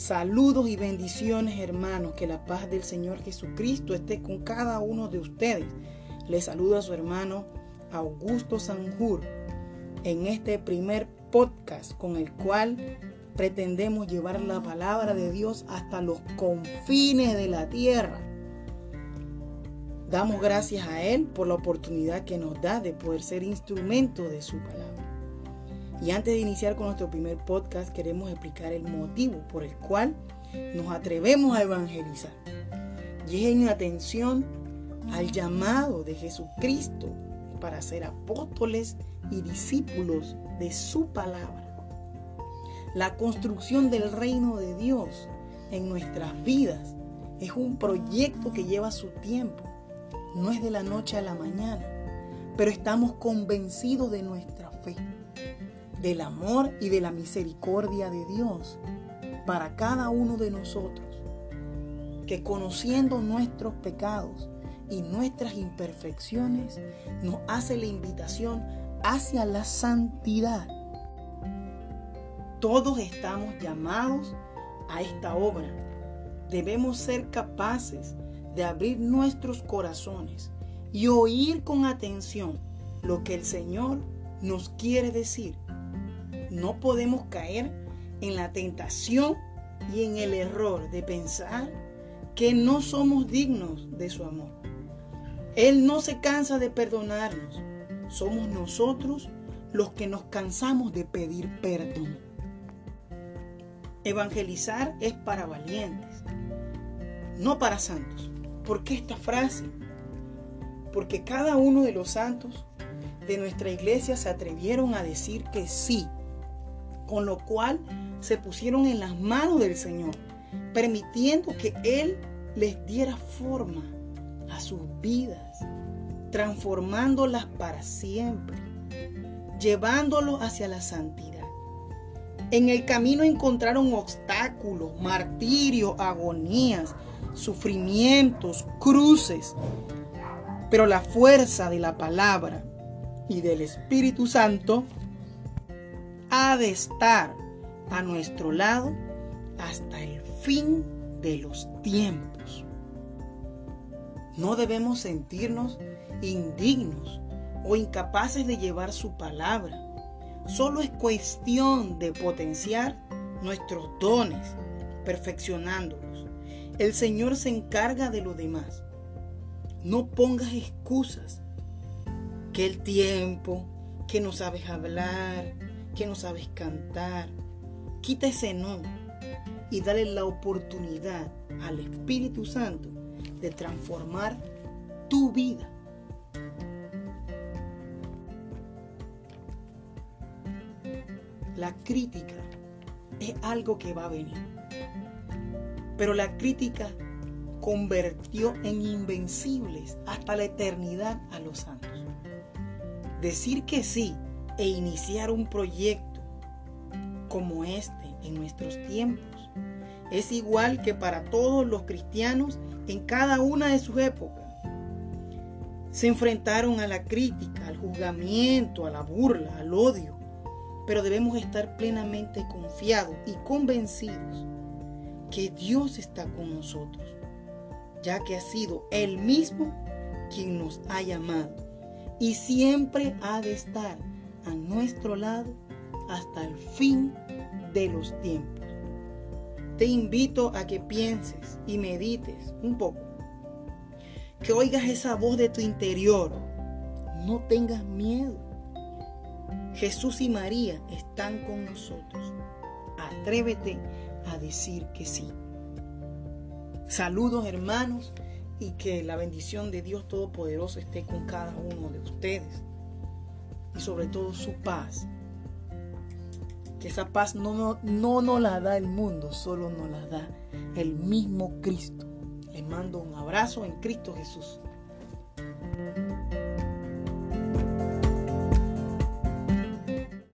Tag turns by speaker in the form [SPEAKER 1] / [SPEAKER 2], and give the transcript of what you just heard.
[SPEAKER 1] Saludos y bendiciones hermanos, que la paz del Señor Jesucristo esté con cada uno de ustedes. Les saluda a su hermano Augusto Sanjur en este primer podcast con el cual pretendemos llevar la palabra de Dios hasta los confines de la tierra. Damos gracias a Él por la oportunidad que nos da de poder ser instrumento de su palabra. Y antes de iniciar con nuestro primer podcast, queremos explicar el motivo por el cual nos atrevemos a evangelizar. Y atención al llamado de Jesucristo para ser apóstoles y discípulos de su palabra. La construcción del reino de Dios en nuestras vidas es un proyecto que lleva su tiempo. No es de la noche a la mañana, pero estamos convencidos de nuestra fe del amor y de la misericordia de Dios para cada uno de nosotros, que conociendo nuestros pecados y nuestras imperfecciones, nos hace la invitación hacia la santidad. Todos estamos llamados a esta obra. Debemos ser capaces de abrir nuestros corazones y oír con atención lo que el Señor nos quiere decir no podemos caer en la tentación y en el error de pensar que no somos dignos de su amor. Él no se cansa de perdonarnos. Somos nosotros los que nos cansamos de pedir perdón. Evangelizar es para valientes, no para santos. ¿Por qué esta frase? Porque cada uno de los santos de nuestra iglesia se atrevieron a decir que sí con lo cual se pusieron en las manos del Señor, permitiendo que Él les diera forma a sus vidas, transformándolas para siempre, llevándolos hacia la santidad. En el camino encontraron obstáculos, martirios, agonías, sufrimientos, cruces, pero la fuerza de la palabra y del Espíritu Santo de estar a nuestro lado hasta el fin de los tiempos. No debemos sentirnos indignos o incapaces de llevar su palabra. Solo es cuestión de potenciar nuestros dones, perfeccionándolos. El Señor se encarga de lo demás. No pongas excusas. Que el tiempo, que no sabes hablar, que no sabes cantar. Quita ese no y dale la oportunidad al Espíritu Santo de transformar tu vida. La crítica es algo que va a venir. Pero la crítica convirtió en invencibles hasta la eternidad a los santos. Decir que sí e iniciar un proyecto como este en nuestros tiempos es igual que para todos los cristianos en cada una de sus épocas. Se enfrentaron a la crítica, al juzgamiento, a la burla, al odio, pero debemos estar plenamente confiados y convencidos que Dios está con nosotros, ya que ha sido Él mismo quien nos ha llamado y siempre ha de estar a nuestro lado hasta el fin de los tiempos. Te invito a que pienses y medites un poco. Que oigas esa voz de tu interior. No tengas miedo. Jesús y María están con nosotros. Atrévete a decir que sí. Saludos hermanos y que la bendición de Dios Todopoderoso esté con cada uno de ustedes y sobre todo su paz. Que esa paz no, no, no nos la da el mundo, solo nos la da el mismo Cristo. Les mando un abrazo en Cristo Jesús.